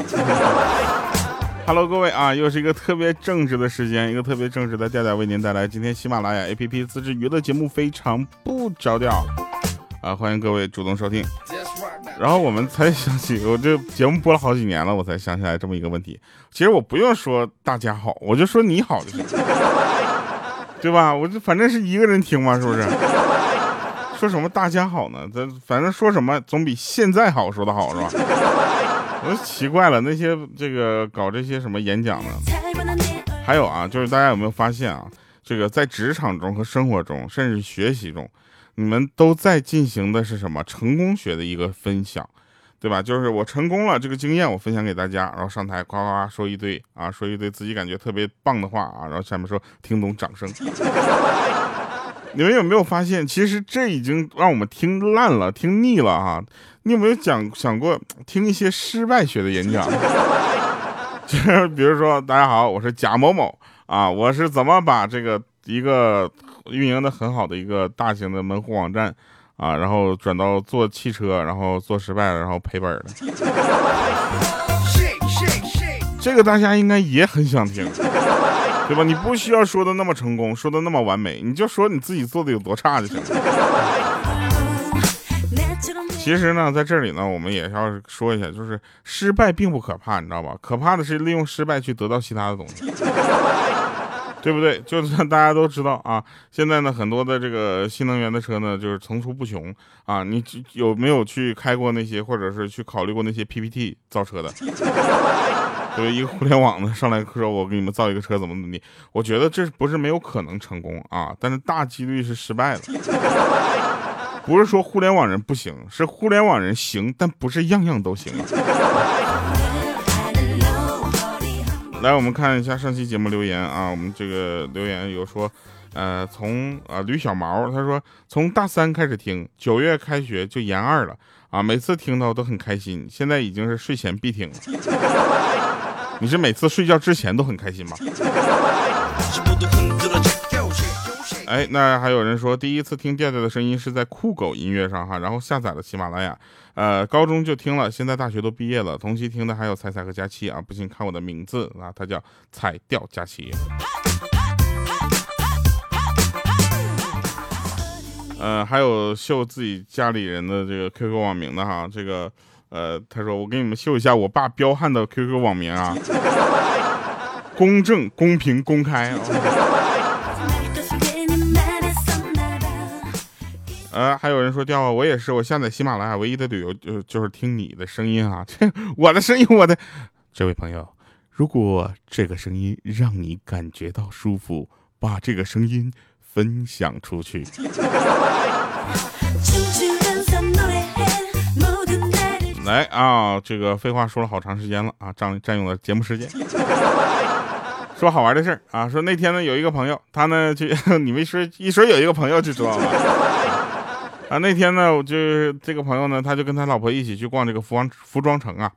Hello，各位啊，又是一个特别正直的时间，一个特别正直的调调为您带来今天喜马拉雅 APP 自制娱乐节目非常不着调啊，欢迎各位主动收听。然后我们才想起，我这节目播了好几年了，我才想起来这么一个问题。其实我不用说大家好，我就说你好就行，对吧？我就反正是一个人听嘛，是不是？说什么大家好呢？咱反正说什么总比现在好说的好，是吧？我就奇怪了，那些这个搞这些什么演讲的，还有啊，就是大家有没有发现啊？这个在职场中和生活中，甚至学习中。你们都在进行的是什么成功学的一个分享，对吧？就是我成功了这个经验，我分享给大家，然后上台夸夸夸说一堆啊，说一堆自己感觉特别棒的话啊，然后下面说听懂掌声。你们有没有发现，其实这已经让我们听烂了，听腻了哈？你有没有讲想过 听一些失败学的演讲？就是比如说，大家好，我是贾某某啊，我是怎么把这个一个。运营的很好的一个大型的门户网站啊，然后转到做汽车，然后做失败了，然后赔本的。这个大家应该也很想听，对吧？你不需要说的那么成功，说的那么完美，你就说你自己做的有多差就行了。其实呢，在这里呢，我们也要说一下，就是失败并不可怕，你知道吧？可怕的是利用失败去得到其他的东西。对不对？就算大家都知道啊，现在呢，很多的这个新能源的车呢，就是层出不穷啊。你有没有去开过那些，或者是去考虑过那些 PPT 造车的？作为一个互联网的上来说，我给你们造一个车怎么怎么地？我觉得这不是没有可能成功啊，但是大几率是失败的。不是说互联网人不行，是互联网人行，但不是样样都行。来，我们看一下上期节目留言啊。我们这个留言有说，呃，从啊吕小毛，他说从大三开始听，九月开学就研二了啊，每次听到都很开心，现在已经是睡前必听了。你是每次睡觉之前都很开心吗？哎，那还有人说第一次听调调的声音是在酷狗音乐上哈，然后下载了喜马拉雅，呃，高中就听了，现在大学都毕业了，同期听的还有彩彩和佳期啊，不信看我的名字啊，他叫彩调佳期。呃，还有秀自己家里人的这个 QQ 网名的哈，这个呃，他说我给你们秀一下我爸彪悍的 QQ 网名啊，公正、公平、公开啊。呃，还有人说掉啊，我也是，我下载喜马拉雅唯一的理由就就是听你的声音啊，这我的声音，我的这位朋友，如果这个声音让你感觉到舒服，把这个声音分享出去。来啊，这个废话说了好长时间了啊，占占用了节目时间。说好玩的事儿啊，说那天呢有一个朋友，他呢就 你们说一说有一个朋友就知道了。啊，那天呢，我就这个朋友呢，他就跟他老婆一起去逛这个服装服装城啊，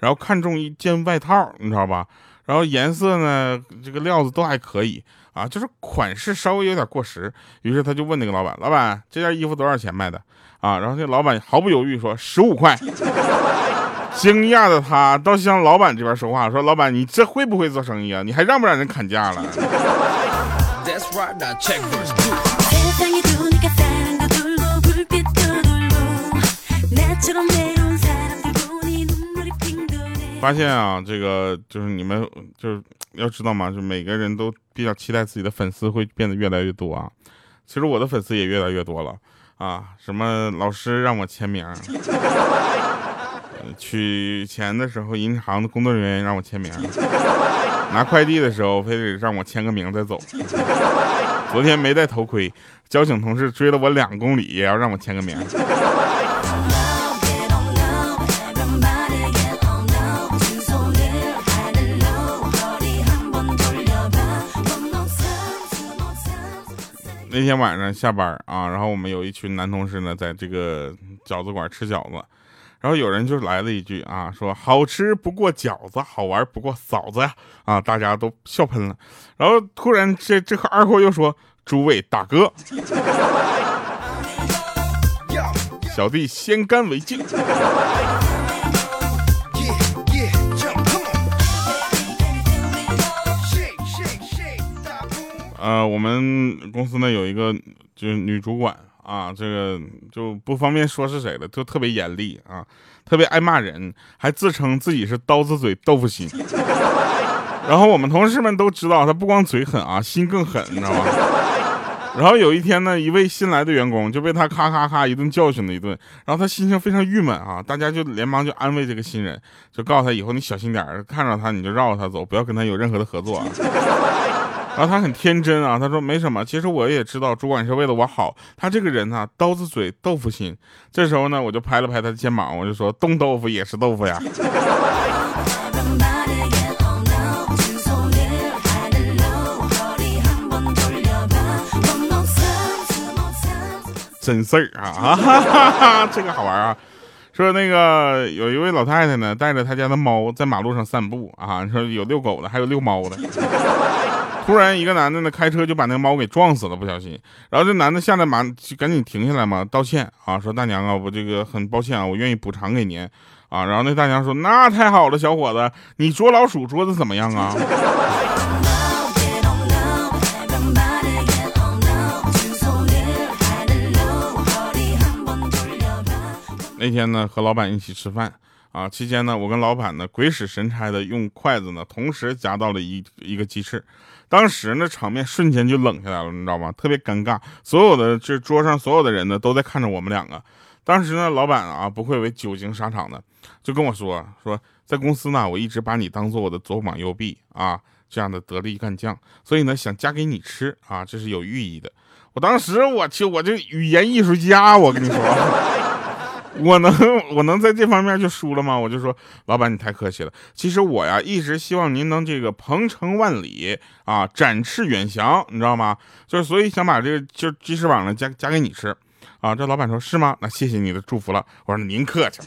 然后看中一件外套，你知道吧？然后颜色呢，这个料子都还可以啊，就是款式稍微有点过时。于是他就问那个老板：“老板，这件衣服多少钱卖的？”啊，然后那老板毫不犹豫说：“十五块。”惊讶的他倒向老板这边说话，说：“老板，你这会不会做生意啊？你还让不让人砍价了？”发现啊，这个就是你们就是要知道嘛，就每个人都比较期待自己的粉丝会变得越来越多啊。其实我的粉丝也越来越多了啊。什么老师让我签名，取钱的时候银行的工作人员让我签名，拿快递的时候非得让我签个名再走。昨天没戴头盔，交警同事追了我两公里，也要让我签个名。那天晚上下班啊，然后我们有一群男同事呢，在这个饺子馆吃饺子，然后有人就来了一句啊，说好吃不过饺子，好玩不过嫂子呀，啊，大家都笑喷了。然后突然这这个二货又说，诸位大哥，小弟先干为敬。呃，我们公司呢有一个就是女主管啊，这个就不方便说是谁了，就特别严厉啊，特别爱骂人，还自称自己是刀子嘴豆腐心。然后我们同事们都知道，她不光嘴狠啊，心更狠，你知道吗？然后有一天呢，一位新来的员工就被他咔咔咔一顿教训了一顿，然后他心情非常郁闷啊，大家就连忙就安慰这个新人，就告诉他以后你小心点看着他你就绕着他走，不要跟他有任何的合作。啊然后他很天真啊，他说没什么，其实我也知道主管是为了我好，他这个人呢刀子嘴豆腐心。这时候呢，我就拍了拍他的肩膀，我就说冻豆腐也是豆腐呀。真事儿啊 哈哈哈，这个好玩啊！说那个有一位老太太呢，带着她家的猫在马路上散步啊。说有遛狗的，还有遛猫的。突然一个男的呢，开车就把那个猫给撞死了，不小心。然后这男的下来马就赶紧停下来嘛，道歉啊，说大娘啊，我这个很抱歉啊，我愿意补偿给您啊。然后那大娘说，那太好了，小伙子，你捉老鼠捉的怎么样啊？那天呢，和老板一起吃饭啊，期间呢，我跟老板呢鬼使神差的用筷子呢同时夹到了一一个鸡翅，当时呢场面瞬间就冷下来了，你知道吗？特别尴尬，所有的这桌上所有的人呢都在看着我们两个。当时呢，老板啊不愧为久经沙场的，就跟我说说，在公司呢，我一直把你当做我的左膀右臂啊，这样的得力干将，所以呢想夹给你吃啊，这是有寓意的。我当时我去，我这语言艺术家，我跟你说。我能我能在这方面就输了吗？我就说，老板你太客气了。其实我呀一直希望您能这个鹏程万里啊，展翅远翔，你知道吗？就是所以想把这个就鸡翅膀呢夹夹给你吃啊。这老板说是吗？那谢谢你的祝福了。我说您客气。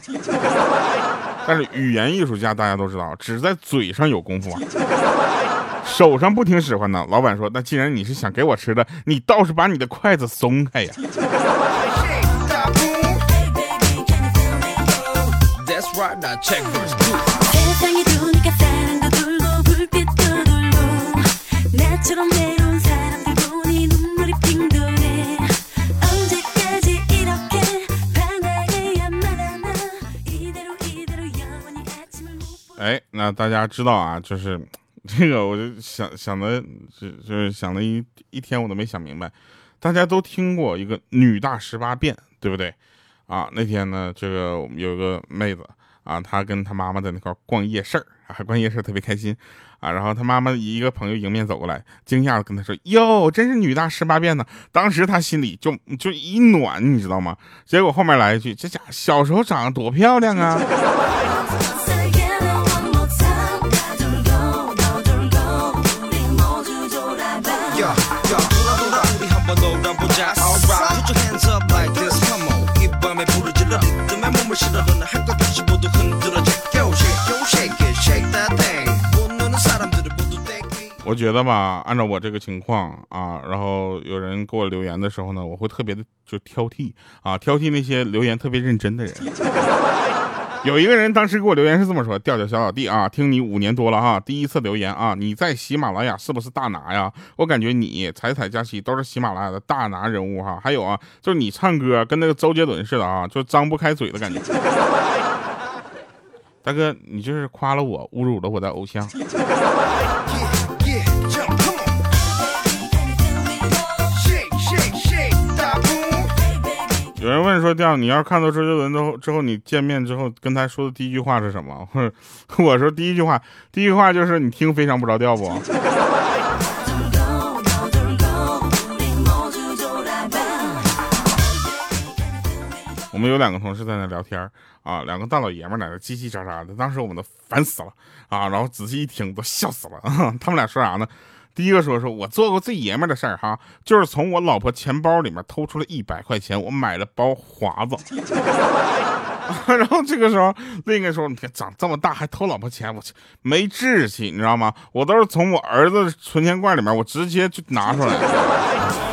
但是语言艺术家大家都知道，只在嘴上有功夫啊，手上不听使唤呢。老板说，那既然你是想给我吃的，你倒是把你的筷子松开呀。哎，那大家知道啊，就是 这个，我就想想的，就就是想了一一天，我都没想明白。大家都听过一个女大十八变，对不对？啊，那天呢，这个我们有个妹子。啊，他跟他妈妈在那块逛夜市儿，还逛夜市特别开心，啊，然后他妈妈一个朋友迎面走过来，惊讶的跟他说：“哟，真是女大十八变呢！”当时他心里就就一暖，你知道吗？结果后面来一句：“这家小时候长得多漂亮啊！” 我觉得吧，按照我这个情况啊，然后有人给我留言的时候呢，我会特别的就挑剔啊，挑剔那些留言特别认真的人。有一个人当时给我留言是这么说：“调调小老弟啊，听你五年多了哈，第一次留言啊，你在喜马拉雅是不是大拿呀？我感觉你彩彩佳琪都是喜马拉雅的大拿人物哈。还有啊，就是你唱歌跟那个周杰伦似的啊，就张不开嘴的感觉。大哥，你这是夸了我，侮辱了我的偶像。”有人问说：“调，你要是看到周杰伦之后，之后你见面之后跟他说的第一句话是什么？” 我说：“第一句话，第一句话就是你听非常不着调不？” 我们有两个同事在那聊天啊，两个大老爷们在那叽叽喳喳的，当时我们都烦死了啊，然后仔细一听都笑死了。他们俩说啥呢？第一个说说，我做过最爷们的事儿哈，就是从我老婆钱包里面偷出了一百块钱，我买了包华子。然后这个时候，另一个说，你看长这么大还偷老婆钱，我去，没志气，你知道吗？我都是从我儿子存钱罐里面，我直接就拿出来。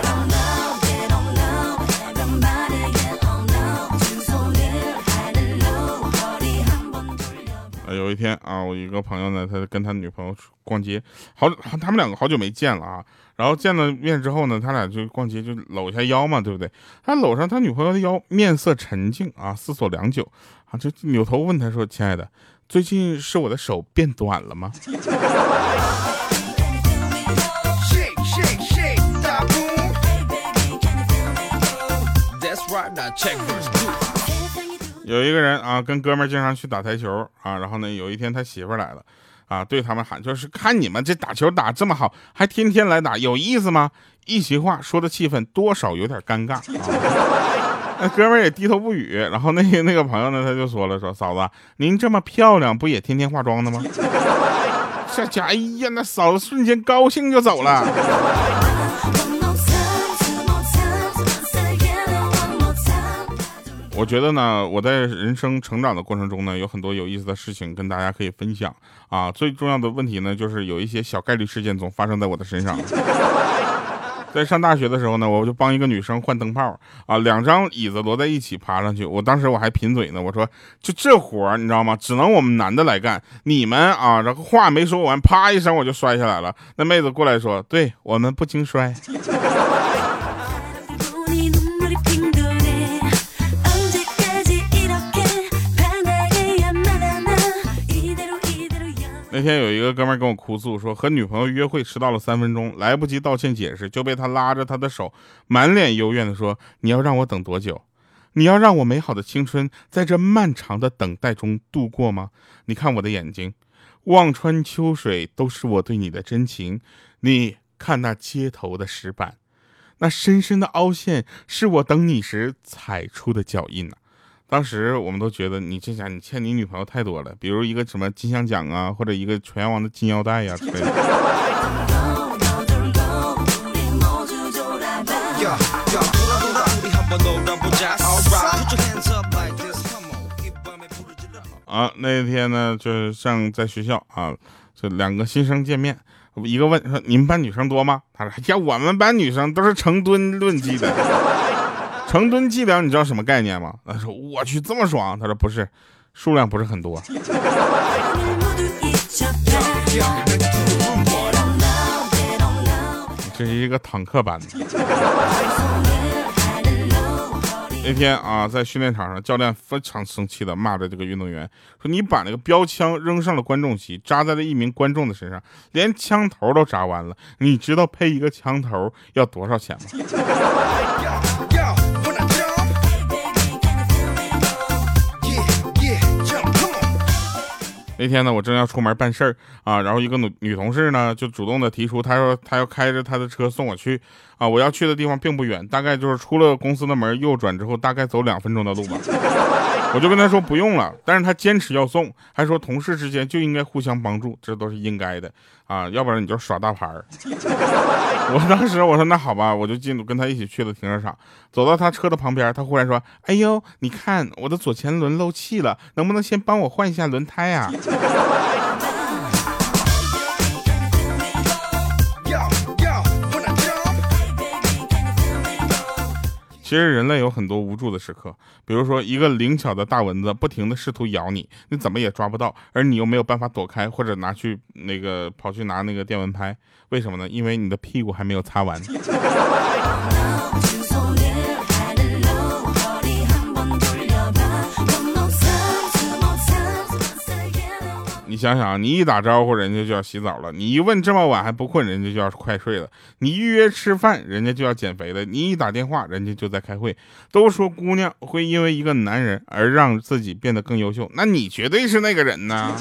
有一天啊，我一个朋友呢，他跟他女朋友逛街，好，他们两个好久没见了啊。然后见了面之后呢，他俩就逛街，就搂一下腰嘛，对不对？他搂上他女朋友的腰，面色沉静啊，思索良久啊，就扭头问他说：“亲爱的，最近是我的手变短了吗？”有一个人啊，跟哥们经常去打台球啊，然后呢，有一天他媳妇来了，啊，对他们喊，就是看你们这打球打这么好，还天天来打，有意思吗？一席话说的气氛多少有点尴尬啊。那哥们也低头不语，然后那个那个朋友呢，他就说了，说嫂子，您这么漂亮，不也天天化妆的吗？这家，哎呀，那嫂子瞬间高兴就走了。我觉得呢，我在人生成长的过程中呢，有很多有意思的事情跟大家可以分享啊。最重要的问题呢，就是有一些小概率事件总发生在我的身上。在上大学的时候呢，我就帮一个女生换灯泡啊，两张椅子摞在一起爬上去。我当时我还贫嘴呢，我说就这活儿你知道吗？只能我们男的来干，你们啊，然后话没说完，啪一声我就摔下来了。那妹子过来说，对我们不经摔。那天有一个哥们跟我哭诉说，和女朋友约会迟到了三分钟，来不及道歉解释，就被他拉着他的手，满脸幽怨的说：“你要让我等多久？你要让我美好的青春在这漫长的等待中度过吗？你看我的眼睛，望穿秋水都是我对你的真情。你看那街头的石板，那深深的凹陷是我等你时踩出的脚印呢。”当时我们都觉得你这家你欠你女朋友太多了，比如一个什么金像奖啊，或者一个拳王的金腰带呀之类的。啊，那天呢，就是像在学校啊，这两个新生见面，一个问说：“你们班女生多吗？”他说：“呀，我们班女生都是成吨论计的。”成吨计量，你知道什么概念吗？他说：“我去，这么爽。”他说：“不是，数量不是很多。”这是一个坦克版的。那天啊，在训练场上，教练非常生气的骂着这个运动员，说：“你把那个标枪扔上了观众席，扎在了一名观众的身上，连枪头都扎完了。你知道配一个枪头要多少钱吗？”那天呢，我正要出门办事儿啊，然后一个女女同事呢就主动的提出，她说她要开着她的车送我去啊，我要去的地方并不远，大概就是出了公司的门右转之后，大概走两分钟的路吧。我就跟她说不用了，但是她坚持要送，还说同事之间就应该互相帮助，这都是应该的啊，要不然你就耍大牌儿。我当时我说那好吧，我就进跟他一起去了停车场，走到他车的旁边，他忽然说：“哎呦，你看我的左前轮漏气了，能不能先帮我换一下轮胎啊？”其实人类有很多无助的时刻，比如说一个灵巧的大蚊子不停的试图咬你，你怎么也抓不到，而你又没有办法躲开，或者拿去那个跑去拿那个电蚊拍，为什么呢？因为你的屁股还没有擦完。你想想，你一打招呼，人家就要洗澡了；你一问这么晚还不困，人家就要快睡了；你预约吃饭，人家就要减肥了；你一打电话，人家就在开会。都说姑娘会因为一个男人而让自己变得更优秀，那你绝对是那个人呢。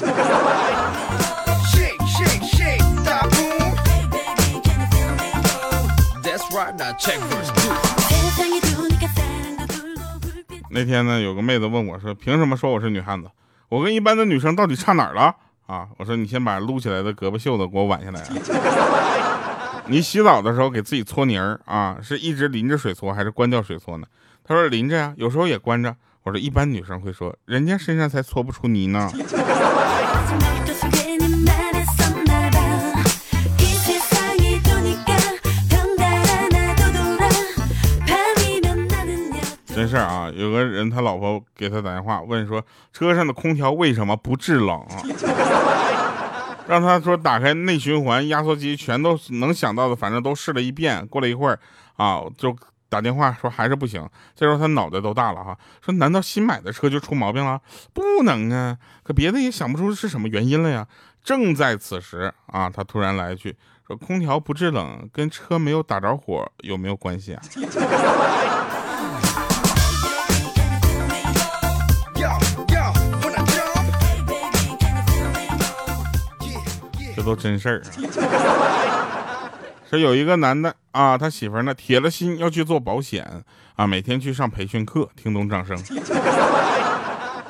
那天呢，有个妹子问我说：“凭什么说我是女汉子？”我跟一般的女生到底差哪儿了啊？我说你先把撸起来的胳膊袖子给我挽下来。你洗澡的时候给自己搓泥儿啊，是一直淋着水搓还是关掉水搓呢？他说淋着呀，有时候也关着。我说一般女生会说，人家身上才搓不出泥呢。真是事儿啊，有个人他老婆给他打电话问说，车上的空调为什么不制冷？让他说打开内循环、压缩机，全都能想到的，反正都试了一遍。过了一会儿啊，就打电话说还是不行。这时候他脑袋都大了哈，说难道新买的车就出毛病了？不能啊，可别的也想不出是什么原因了呀。正在此时啊，他突然来一句说空调不制冷跟车没有打着火有没有关系啊？都真事儿啊！说有一个男的啊，他媳妇呢铁了心要去做保险啊，每天去上培训课，听懂掌声。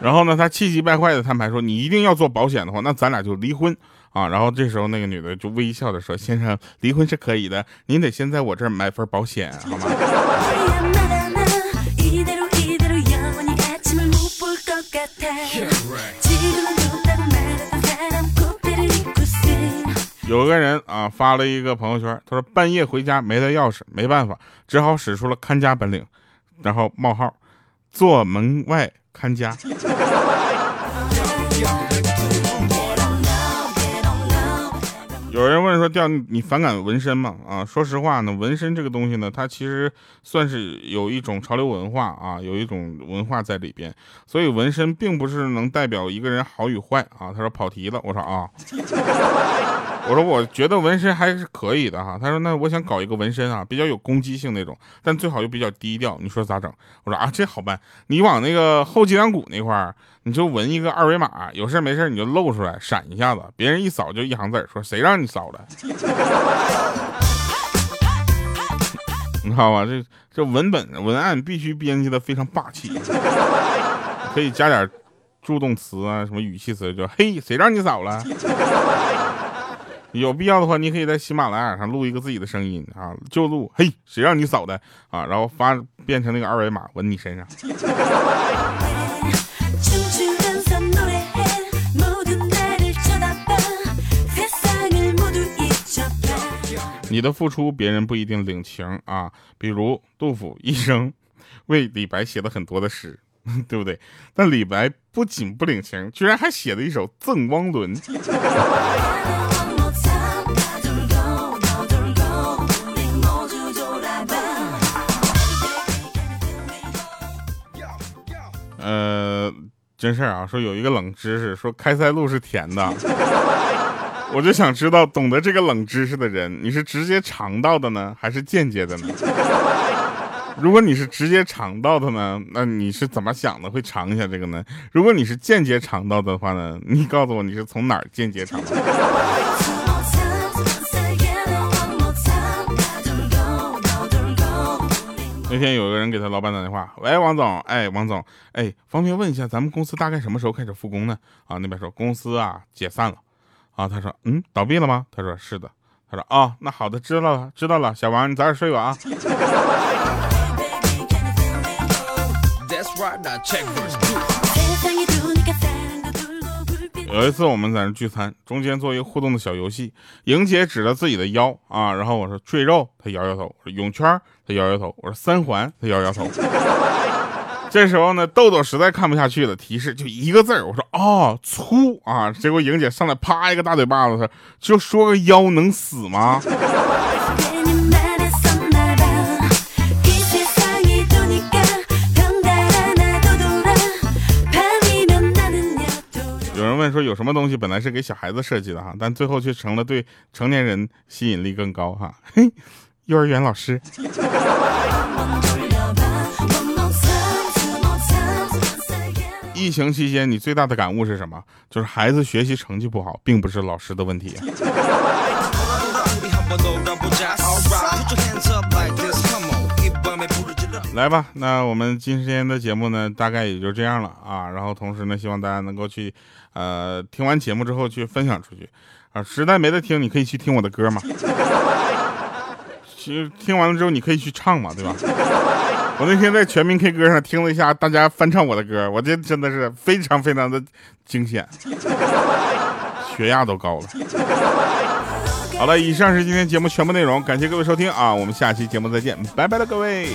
然后呢，他气急败坏的摊牌说：“你一定要做保险的话，那咱俩就离婚啊！”然后这时候那个女的就微笑的说：“先生，离婚是可以的，您得先在我这儿买份保险，好吗？”有个人啊发了一个朋友圈，他说半夜回家没带钥匙，没办法，只好使出了看家本领，然后冒号，做门外看家。有人问说：“调你反感纹身吗？”啊，说实话呢，纹身这个东西呢，它其实算是有一种潮流文化啊，有一种文化在里边，所以纹身并不是能代表一个人好与坏啊。他说跑题了，我说啊。我说我觉得纹身还是可以的哈。他说那我想搞一个纹身啊，比较有攻击性那种，但最好又比较低调。你说咋整？我说啊，这好办，你往那个后脊梁骨那块儿，你就纹一个二维码，有事没事你就露出来闪一下子，别人一扫就一行字说谁让你扫的？你知道吧？这这文本文案必须编辑的非常霸气，可以加点助动词啊，什么语气词，就嘿，谁让你扫了？有必要的话，你可以在喜马拉雅上录一个自己的声音啊，就录嘿，谁让你扫的啊，然后发变成那个二维码纹你身上。你的付出别人不一定领情啊，比如杜甫一生为李白写了很多的诗，对不对？但李白不仅不领情，居然还写了一首《赠汪伦》。真事儿啊，说有一个冷知识，说开塞露是甜的，我就想知道，懂得这个冷知识的人，你是直接尝到的呢，还是间接的呢？如果你是直接尝到的呢，那你是怎么想的？会尝一下这个呢？如果你是间接尝到的话呢，你告诉我你是从哪儿间接尝到的？那天有个人给他老板打电话，喂，王总，哎，王总，哎，方便问一下，咱们公司大概什么时候开始复工呢？啊，那边说公司啊解散了，啊，他说，嗯，倒闭了吗？他说是的，他说，哦，那好的，知道了，知道了，小王，你早点睡吧啊。有一次我们在那聚餐，中间做一个互动的小游戏，莹姐指着自己的腰啊，然后我说赘肉，她摇摇头；我说泳圈，她摇摇头；我说三环，她摇摇头。这时候呢，豆豆实在看不下去了，提示就一个字儿，我说哦粗啊，结果莹姐上来啪一个大嘴巴子，她就说个腰能死吗？说有什么东西本来是给小孩子设计的哈，但最后却成了对成年人吸引力更高哈。嘿，幼儿园老师。疫情期间你最大的感悟是什么？就是孩子学习成绩不好，并不是老师的问题。来吧，那我们今天的节目呢，大概也就这样了啊。然后同时呢，希望大家能够去，呃，听完节目之后去分享出去啊。实在没得听，你可以去听我的歌嘛。其实听完了之后，你可以去唱嘛，对吧？我那天在全民 K 歌上听了一下大家翻唱我的歌，我这真的是非常非常的惊险，血压都高了。好了，以上是今天节目全部内容，感谢各位收听啊，我们下期节目再见，拜拜了各位。